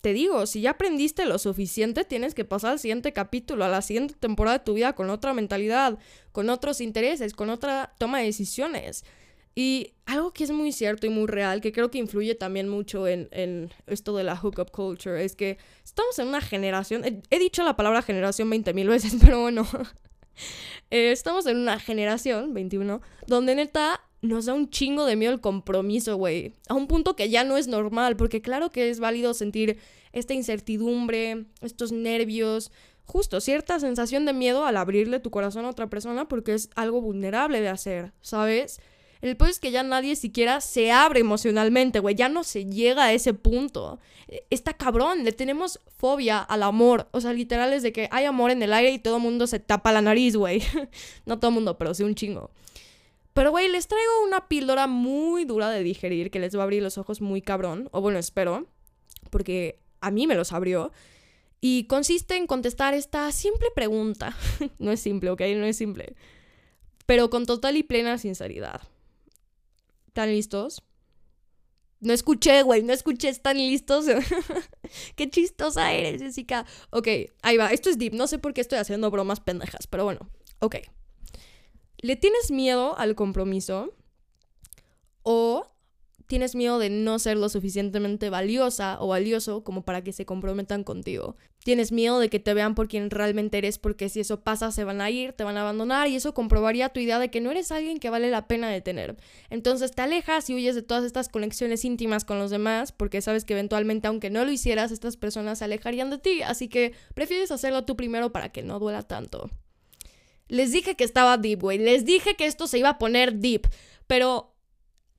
te digo, si ya aprendiste lo suficiente, tienes que pasar al siguiente capítulo, a la siguiente temporada de tu vida con otra mentalidad, con otros intereses, con otra toma de decisiones. Y algo que es muy cierto y muy real, que creo que influye también mucho en, en esto de la hookup culture, es que estamos en una generación, he, dicho la palabra generación 20 mil veces, (laughs) pero bueno, eh, estamos en una generación, 21, donde neta nos da un chingo de miedo el compromiso, güey. A un punto que ya no es normal, porque claro que es válido sentir esta incertidumbre, estos nervios, justo cierta sensación de miedo al abrirle tu corazón a otra persona, porque es algo vulnerable de hacer, ¿sabes? El punto es que ya nadie siquiera se abre emocionalmente, güey. Ya no se llega a ese punto. Está cabrón, le tenemos fobia al amor. O sea, literal es de que hay amor en el aire y todo el mundo se tapa la nariz, güey. (laughs) no todo el mundo, pero sí un chingo. Pero, güey, les traigo una píldora muy dura de digerir que les va a abrir los ojos muy cabrón. O bueno, espero. Porque a mí me los abrió. Y consiste en contestar esta simple pregunta. (laughs) no es simple, ¿ok? No es simple. Pero con total y plena sinceridad. ¿Están listos? No escuché, güey, no escuché, ¿están listos? (laughs) qué chistosa eres, Jessica. Ok, ahí va, esto es deep, no sé por qué estoy haciendo bromas pendejas, pero bueno, ok. ¿Le tienes miedo al compromiso? ¿O tienes miedo de no ser lo suficientemente valiosa o valioso como para que se comprometan contigo. Tienes miedo de que te vean por quien realmente eres porque si eso pasa se van a ir, te van a abandonar y eso comprobaría tu idea de que no eres alguien que vale la pena de tener. Entonces te alejas y huyes de todas estas conexiones íntimas con los demás porque sabes que eventualmente aunque no lo hicieras estas personas se alejarían de ti, así que prefieres hacerlo tú primero para que no duela tanto. Les dije que estaba deep, güey. Les dije que esto se iba a poner deep. Pero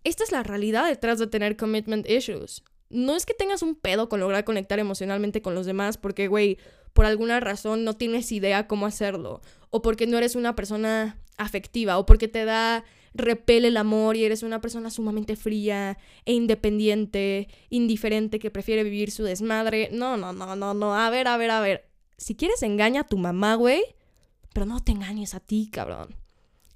esta es la realidad detrás de tener commitment issues. No es que tengas un pedo con lograr conectar emocionalmente con los demás porque, güey, por alguna razón no tienes idea cómo hacerlo. O porque no eres una persona afectiva. O porque te da repele el amor y eres una persona sumamente fría e independiente, indiferente, que prefiere vivir su desmadre. No, no, no, no, no. A ver, a ver, a ver. Si quieres engaña a tu mamá, güey. Pero no te engañes a ti, cabrón.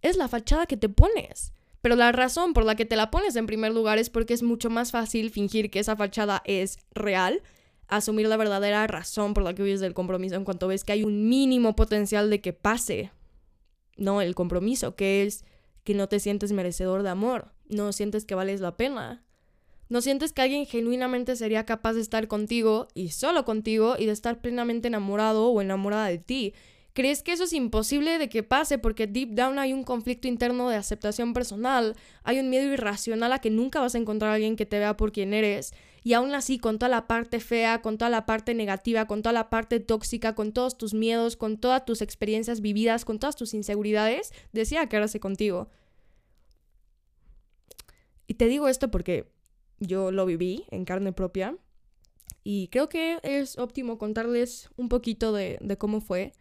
Es la fachada que te pones. Pero la razón por la que te la pones en primer lugar es porque es mucho más fácil fingir que esa fachada es real, asumir la verdadera razón por la que huyes del compromiso en cuanto ves que hay un mínimo potencial de que pase. No, el compromiso, que es que no te sientes merecedor de amor, no sientes que vales la pena. No sientes que alguien genuinamente sería capaz de estar contigo y solo contigo y de estar plenamente enamorado o enamorada de ti crees que eso es imposible de que pase porque deep down hay un conflicto interno de aceptación personal, hay un miedo irracional a que nunca vas a encontrar a alguien que te vea por quien eres. Y aún así, con toda la parte fea, con toda la parte negativa, con toda la parte tóxica, con todos tus miedos, con todas tus experiencias vividas, con todas tus inseguridades, decía quedarse contigo. Y te digo esto porque yo lo viví en carne propia. Y creo que es óptimo contarles un poquito de, de cómo fue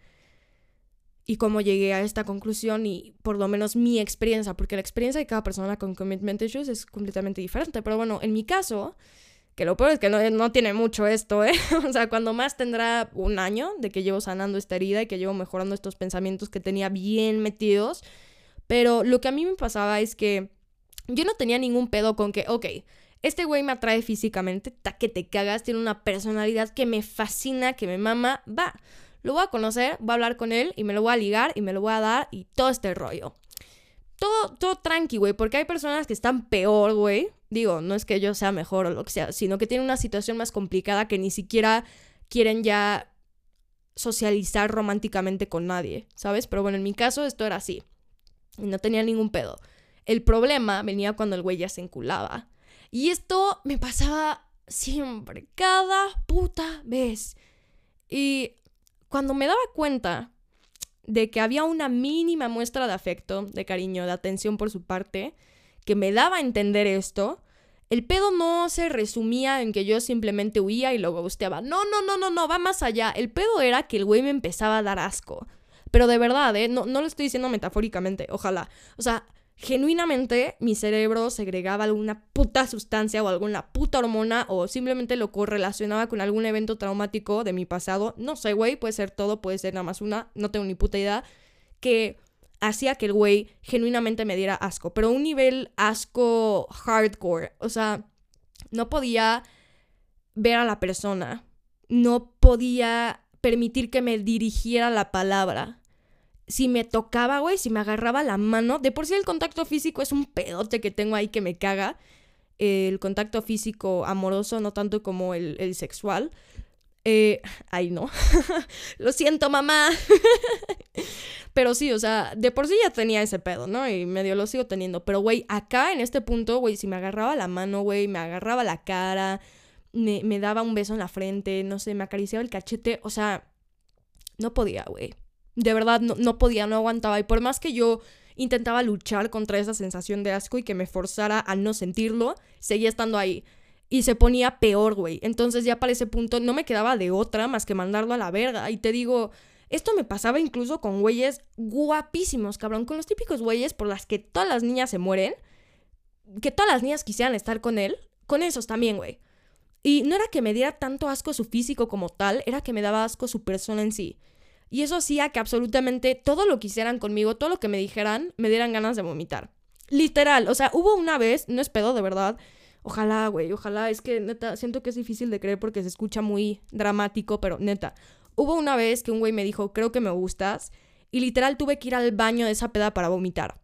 y cómo llegué a esta conclusión y por lo menos mi experiencia, porque la experiencia de cada persona con commitment issues es completamente diferente. Pero bueno, en mi caso, que lo peor es que no, no tiene mucho esto, ¿eh? (laughs) o sea, cuando más tendrá un año de que llevo sanando esta herida y que llevo mejorando estos pensamientos que tenía bien metidos. Pero lo que a mí me pasaba es que yo no tenía ningún pedo con que, ok, este güey me atrae físicamente, ta que te cagas, tiene una personalidad que me fascina, que me mama, va lo voy a conocer, voy a hablar con él y me lo voy a ligar y me lo voy a dar y todo este rollo. Todo, todo tranqui, güey, porque hay personas que están peor, güey. Digo, no es que yo sea mejor o lo que sea, sino que tienen una situación más complicada que ni siquiera quieren ya socializar románticamente con nadie, ¿sabes? Pero bueno, en mi caso esto era así. Y no tenía ningún pedo. El problema venía cuando el güey ya se enculaba. Y esto me pasaba siempre, cada puta vez. Y cuando me daba cuenta de que había una mínima muestra de afecto, de cariño, de atención por su parte, que me daba a entender esto, el pedo no se resumía en que yo simplemente huía y lo gusteaba. No, no, no, no, no, va más allá. El pedo era que el güey me empezaba a dar asco. Pero de verdad, ¿eh? No, no lo estoy diciendo metafóricamente, ojalá. O sea, genuinamente mi cerebro segregaba alguna puta sustancia o alguna puta hormona o simplemente lo correlacionaba con algún evento traumático de mi pasado. No sé, güey, puede ser todo, puede ser nada más una, no tengo ni puta idea. Que hacía que el güey genuinamente me diera asco, pero un nivel asco hardcore. O sea, no podía ver a la persona, no podía permitir que me dirigiera la palabra si me tocaba, güey, si me agarraba la mano, de por sí el contacto físico es un pedote que tengo ahí que me caga. El contacto físico amoroso, no tanto como el, sexual. Eh, ay, no. (laughs) lo siento, mamá. (laughs) pero sí, o sea, de por sí ya tenía ese pedo, ¿no? Y medio lo sigo teniendo. Pero, güey, acá en este punto, güey, si me agarraba la mano, güey, me agarraba la cara, me, me daba un beso en la frente, no sé, me acariciaba el cachete, o sea, no podía, güey. De verdad, no, podía, no aguantaba. Y por más que yo intentaba luchar contra esa sensación de asco y que me forzara a no sentirlo, seguía estando ahí. Y se ponía peor, güey. Entonces ya para ese punto no me quedaba de otra más que mandarlo a la verga. Y te digo, esto me pasaba incluso con güeyes guapísimos, cabrón. Con los típicos güeyes por las que todas las niñas se mueren. Que todas las niñas quisieran estar con él. Con esos también, güey. Y no era que me diera tanto asco su físico como tal, era que me daba asco su persona en sí. Y eso hacía que absolutamente todo lo que hicieran conmigo, todo lo que me dijeran, me dieran ganas de vomitar. Literal, o sea, hubo una vez, no es pedo de verdad, ojalá, güey, ojalá, es que neta, siento que es difícil de creer porque se escucha muy dramático, pero neta, hubo una vez que un güey me dijo, creo que me gustas, y literal tuve que ir al baño de esa peda para vomitar.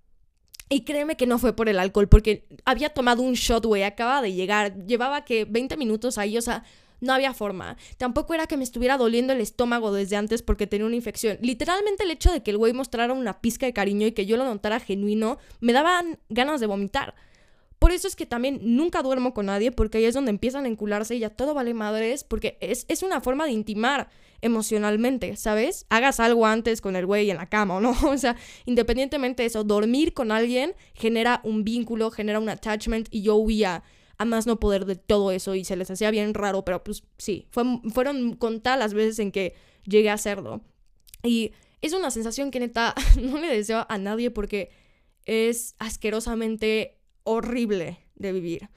Y créeme que no fue por el alcohol, porque había tomado un shot, güey, acaba de llegar, llevaba que 20 minutos ahí, o sea, no había forma. Tampoco era que me estuviera doliendo el estómago desde antes porque tenía una infección. Literalmente el hecho de que el güey mostrara una pizca de cariño y que yo lo notara genuino, me daban ganas de vomitar. Por eso es que también nunca duermo con nadie, porque ahí es donde empiezan a encularse y ya todo vale madres, porque es, es una forma de intimar emocionalmente, ¿sabes? Hagas algo antes con el güey en la cama o no. (laughs) O sea, independientemente de eso, dormir con alguien genera un vínculo, genera un attachment y yo huía a más no poder de todo eso y se les hacía bien raro, pero pues sí, fue, fueron contadas las veces en que llegué a hacerlo. Y es una sensación que neta (laughs) no le deseo a nadie porque es asquerosamente horrible de vivir.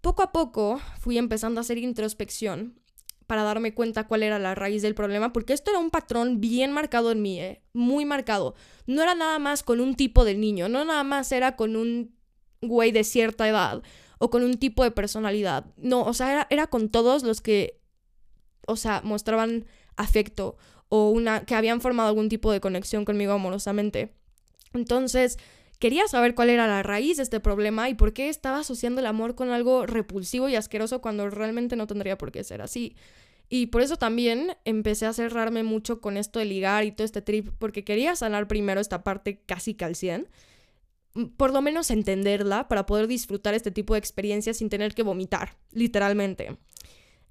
Poco a poco fui empezando a hacer introspección para darme cuenta cuál era la raíz del problema, porque esto era un patrón bien marcado en mí, ¿eh? muy marcado. No era nada más con un tipo de niño, no nada más era con un güey de cierta edad o con un tipo de personalidad. No, o sea, era, era con todos los que, o sea, mostraban afecto o una que habían formado algún tipo de conexión conmigo amorosamente. Entonces, quería saber cuál era la raíz de este problema y por qué estaba asociando el amor con algo repulsivo y asqueroso cuando realmente no tendría por qué ser así. Y por eso también empecé a cerrarme mucho con esto de ligar y todo este trip, porque quería sanar primero esta parte casi al 100, por lo menos entenderla para poder disfrutar este tipo de experiencias sin tener que vomitar, literalmente.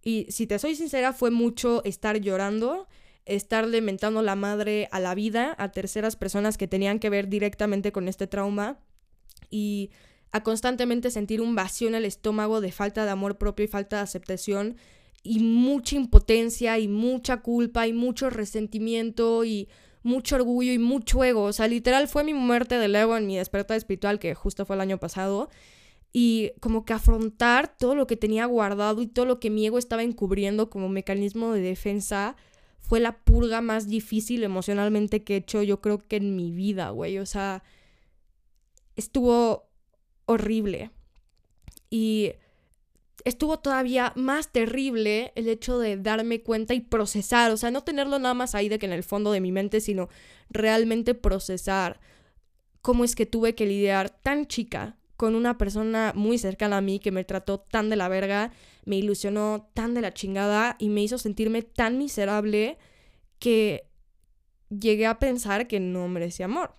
Y si te soy sincera, fue mucho estar llorando, estar lamentando la madre a la vida, a terceras personas que tenían que ver directamente con este trauma y a constantemente sentir un vacío en el estómago de falta de amor propio y falta de aceptación y mucha impotencia y mucha culpa y mucho resentimiento y mucho orgullo y mucho ego. O sea, literal fue mi muerte del ego en mi despertar espiritual que justo fue el año pasado. Y como que afrontar todo lo que tenía guardado y todo lo que mi ego estaba encubriendo como mecanismo de defensa fue la purga más difícil emocionalmente que he hecho yo creo que en mi vida, güey. O sea, estuvo horrible. Y estuvo todavía más terrible el hecho de darme cuenta y procesar, o sea, no tenerlo nada más ahí de que en el fondo de mi mente, sino realmente procesar cómo es que tuve que lidiar tan chica con una persona muy cercana a mí que me trató tan de la verga, me ilusionó tan de la chingada y me hizo sentirme tan miserable que llegué a pensar que no merecía amor.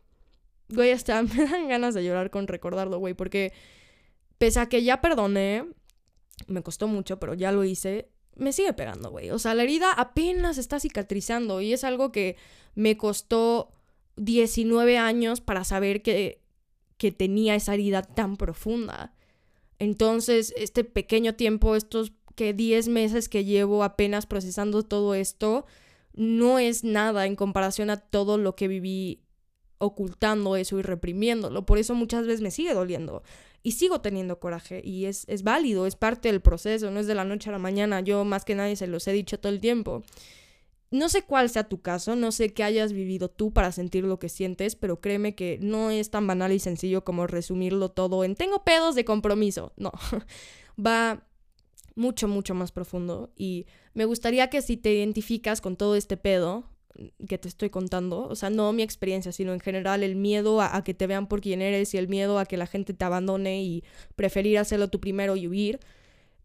Güey, hasta (laughs) me dan ganas de llorar con recordarlo, güey, porque pese a que ya perdoné, me costó mucho, pero ya lo hice, me sigue pegando, güey. O sea, la herida apenas está cicatrizando y es algo que me costó 19 años para saber que, que tenía esa herida tan profunda. Entonces, este pequeño tiempo, estos que 10 meses que llevo apenas procesando todo esto, no es nada en comparación a todo lo que viví ocultando eso y reprimiéndolo. Por eso muchas veces me sigue doliendo y sigo teniendo coraje y es, es válido, es parte del proceso, no es de la noche a la mañana, yo más que nadie se los he dicho todo el tiempo. No sé cuál sea tu caso, no sé qué hayas vivido tú para sentir lo que sientes, pero créeme que no es tan banal y sencillo como resumirlo todo en tengo pedos de compromiso. No, (laughs) va mucho, mucho más profundo y me gustaría que si te identificas con todo este pedo, que te estoy contando, o sea, no mi experiencia, sino en general el miedo a, que te vean por quien eres y el miedo a que la gente te abandone y preferir hacerlo tú primero y huir,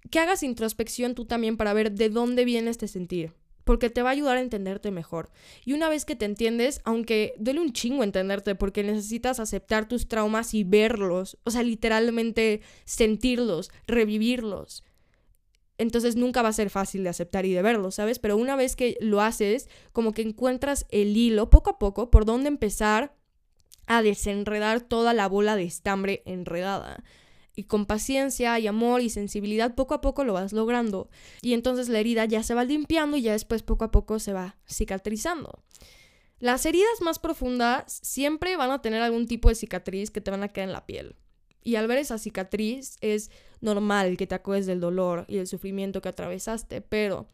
que hagas introspección tú también para ver de dónde viene este sentir, porque te va a ayudar a entenderte mejor. Y una vez que te entiendes, aunque duele un chingo entenderte, porque necesitas aceptar tus traumas y verlos, o sea, literalmente sentirlos, revivirlos entonces nunca va a ser fácil de aceptar y de verlo, ¿sabes? Pero una vez que lo haces, como que encuentras el hilo poco a poco por dónde empezar a desenredar toda la bola de estambre enredada. Y con paciencia y amor y sensibilidad poco a poco lo vas logrando. Y entonces la herida ya se va limpiando y ya después poco a poco se va cicatrizando. Las heridas más profundas siempre van a tener algún tipo de cicatriz que te van a quedar en la piel. Y al ver esa cicatriz es normal que te acuerdes del dolor y del sufrimiento que atravesaste, pero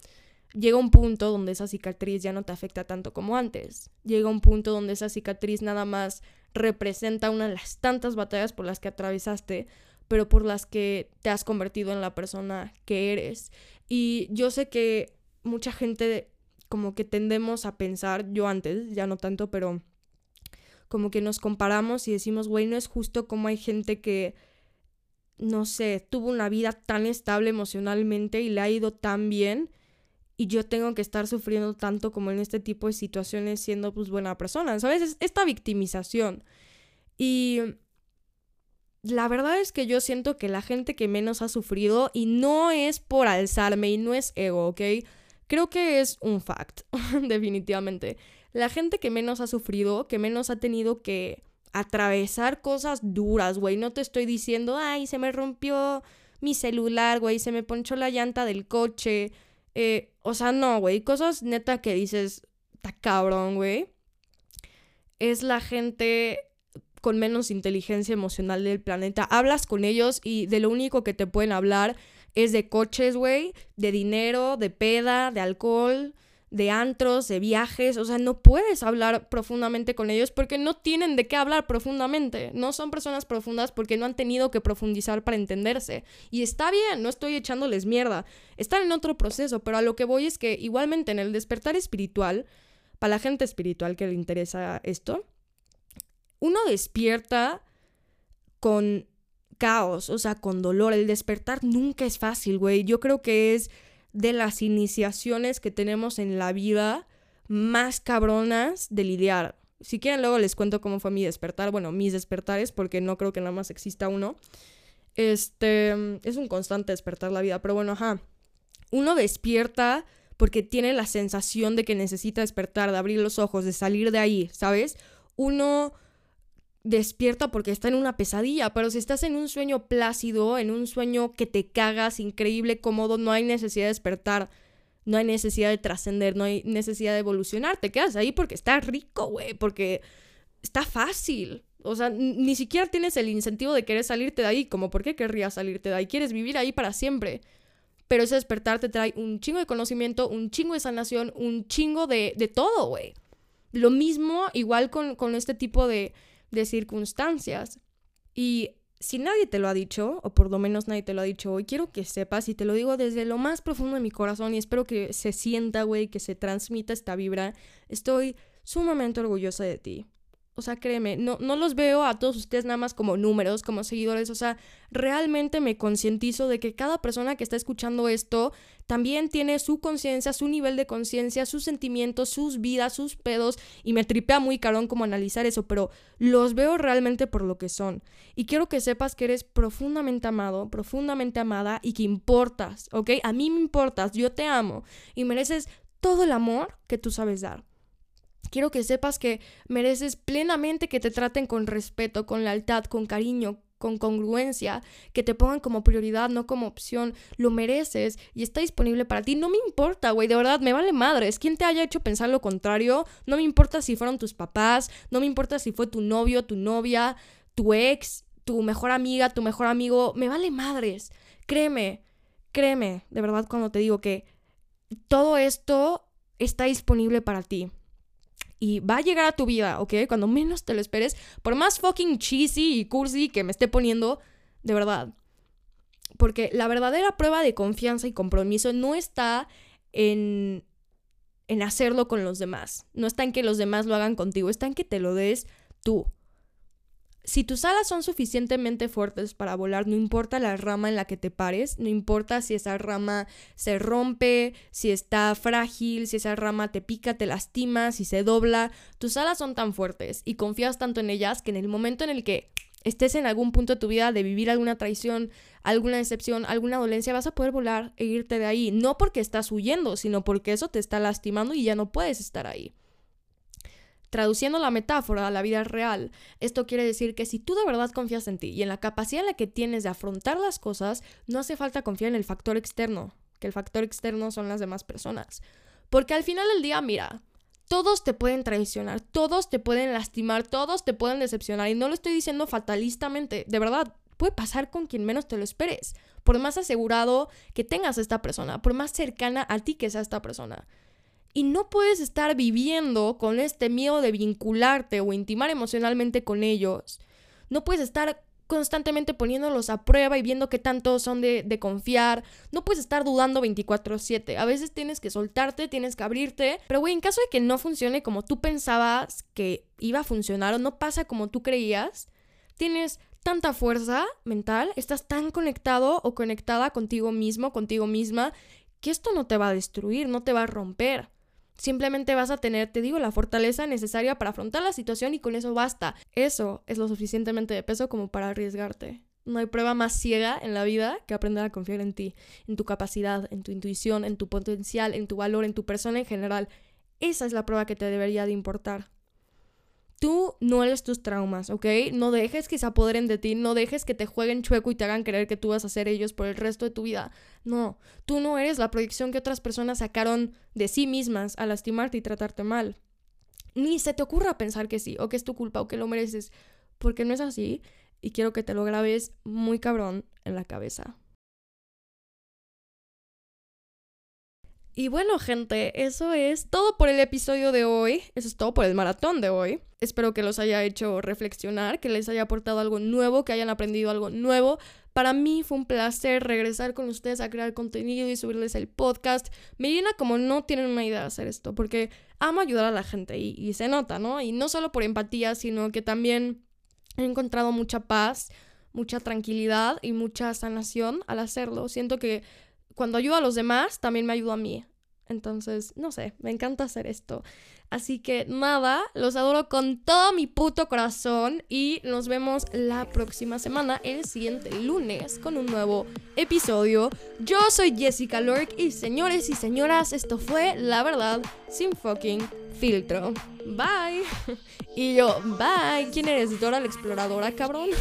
llega un punto donde esa cicatriz ya no te afecta tanto como antes. Llega un punto donde esa cicatriz nada más representa una de las tantas batallas por las que atravesaste, pero por las que te has convertido en la persona que eres. Y yo sé que mucha gente como que tendemos a pensar, yo antes, ya no tanto, pero como que nos comparamos y decimos, güey, no es justo como hay gente que, no sé, tuvo una vida tan estable emocionalmente y le ha ido tan bien y yo tengo que estar sufriendo tanto como en este tipo de situaciones siendo pues buena persona, ¿sabes? Es esta victimización. Y la verdad es que yo siento que la gente que menos ha sufrido, y no es por alzarme y no es ego, ¿ok? Creo que es un fact, (laughs) definitivamente. La gente que menos ha sufrido, que menos ha tenido que atravesar cosas duras, güey. No te estoy diciendo, ay, se me rompió mi celular, güey, se me ponchó la llanta del coche, eh, o sea, no, güey. Cosas neta que dices, está cabrón, güey. Es la gente con menos inteligencia emocional del planeta. Hablas con ellos y de lo único que te pueden hablar es de coches, güey, de dinero, de peda, de alcohol, de antros, de viajes. O sea, no puedes hablar profundamente con ellos porque no tienen de qué hablar profundamente. No son personas profundas porque no han tenido que profundizar para entenderse. Y está bien, no estoy echándoles mierda. Están en otro proceso, pero a lo que voy es que igualmente en el despertar espiritual, para la gente espiritual que le interesa esto, uno despierta con caos, o sea, con dolor. El despertar nunca es fácil, güey. Yo creo que es de las iniciaciones que tenemos en la vida más cabronas de lidiar. Si quieren, luego les cuento cómo fue mi despertar. Bueno, mis despertares, porque no creo que nada más exista uno. Este es un constante despertar la vida, pero bueno, ajá. Uno despierta porque tiene la sensación de que necesita despertar, de abrir los ojos, de salir de ahí, ¿sabes? Uno despierta porque está en una pesadilla, pero si estás en un sueño plácido, en un sueño que te cagas, increíble, cómodo, no hay necesidad de despertar, no hay necesidad de trascender, no hay necesidad de evolucionar, te quedas ahí porque está rico, güey, porque está fácil. O sea, ni siquiera tienes el incentivo de querer salirte de ahí, como por qué querrías salirte de ahí, quieres vivir ahí para siempre. Pero ese despertar te trae un chingo de conocimiento, un chingo de sanación, un chingo de, de todo, güey. Lo mismo igual con, con este tipo de, de circunstancias. Y si nadie te lo ha dicho, o por lo menos nadie te lo ha dicho hoy, quiero que sepas, y te lo digo desde lo más profundo de mi corazón, y espero que se sienta, güey, que se transmita esta vibra, estoy sumamente orgullosa de ti. O sea, créeme, no, no los veo a todos ustedes nada más como números, como seguidores. O sea, realmente me concientizo de que cada persona que está escuchando esto también tiene su conciencia, su nivel de conciencia, sus sentimientos, sus vidas, sus pedos. Y me tripea muy carón como analizar eso, pero los veo realmente por lo que son. Y quiero que sepas que eres profundamente amado, profundamente amada y que importas, ¿ok? A mí me importas, yo te amo y mereces todo el amor que tú sabes dar. Quiero que sepas que mereces plenamente que te traten con respeto, con lealtad, con cariño, con congruencia, que te pongan como prioridad, no como opción. Lo mereces y está disponible para ti. No me importa, güey, de verdad, me vale madre. Es quien te haya hecho pensar lo contrario. No me importa si fueron tus papás, no me importa si fue tu novio, tu novia, tu ex, tu mejor amiga, tu mejor amigo. Me vale madres. Créeme, créeme, de verdad, cuando te digo que todo esto está disponible para ti y va a llegar a tu vida, ¿ok? Cuando menos te lo esperes, por más fucking cheesy y cursi que me esté poniendo, de verdad. Porque la verdadera prueba de confianza y compromiso no está en, en hacerlo con los demás, no está en que los demás lo hagan contigo, está en que te lo des tú si tus alas son suficientemente fuertes para volar, no importa la rama en la que te pares, no importa si esa rama se rompe, si está frágil, si esa rama te pica, te lastima, si se dobla, tus alas son tan fuertes y confías tanto en ellas que en el momento en el que estés en algún punto de tu vida de vivir alguna traición, alguna decepción, alguna dolencia, vas a poder volar e irte de ahí, no porque estás huyendo, sino porque eso te está lastimando y ya no puedes estar ahí. Traduciendo la metáfora a la vida real, esto quiere decir que si tú de verdad confías en ti y en la capacidad en la que tienes de afrontar las cosas, no hace falta confiar en el factor externo, que el factor externo son las demás personas. Porque al final del día, mira, todos te pueden traicionar, todos te pueden lastimar, todos te pueden decepcionar. Y no lo estoy diciendo fatalistamente, de verdad, puede pasar con quien menos te lo esperes. Por más asegurado que tengas a esta persona, por más cercana a ti que sea esta persona. Y no puedes estar viviendo con este miedo de vincularte o intimar emocionalmente con ellos. No puedes estar constantemente poniéndolos a prueba y viendo qué tanto son de, confiar. No puedes estar dudando 24/7. A veces tienes que soltarte, tienes que abrirte. Pero, güey, en caso de que no funcione como tú pensabas que iba a funcionar o no pasa como tú creías, tienes tanta fuerza mental, estás tan conectado o conectada contigo mismo, contigo misma, que esto no te va a destruir, no te va a romper. Simplemente vas a tener, te digo, la fortaleza necesaria para afrontar la situación y con eso basta. Eso es lo suficientemente de peso como para arriesgarte. No hay prueba más ciega en la vida que aprender a confiar en ti, en tu capacidad, en tu intuición, en tu potencial, en tu valor, en tu persona en general. Esa es la prueba que te debería de importar. Tú no eres tus traumas, ¿ok? No dejes que se apoderen de ti, no dejes que te jueguen chueco y te hagan creer que tú vas a ser ellos por el resto de tu vida. No, tú no eres la proyección que otras personas sacaron de sí mismas a lastimarte y tratarte mal. Ni se te ocurra pensar que sí, o que es tu culpa, o que lo mereces, porque no es así, y quiero que te lo grabes muy cabrón en la cabeza. Y bueno, gente, eso es todo por el episodio de hoy. Eso es todo por el maratón de hoy. Espero que los haya hecho reflexionar, que les haya aportado algo nuevo, que hayan aprendido algo nuevo. Para mí fue un placer regresar con ustedes a crear contenido y subirles el podcast. Me llena como no tienen una idea de hacer esto, porque amo ayudar a la gente y, y se nota, ¿no? Y no solo por empatía, sino que también he encontrado mucha paz, mucha tranquilidad y mucha sanación al hacerlo. Siento que cuando ayudo a los demás, también me ayudo a mí. Entonces, no sé, me encanta hacer esto. Así que nada, los adoro con todo mi puto corazón y nos vemos la próxima semana, el siguiente lunes, con un nuevo episodio. Yo soy Jessica Lork y señores y señoras, esto fue La Verdad sin fucking filtro. Bye. (laughs) Y yo, bye. ¿Quién eres? Dora la exploradora, cabrón.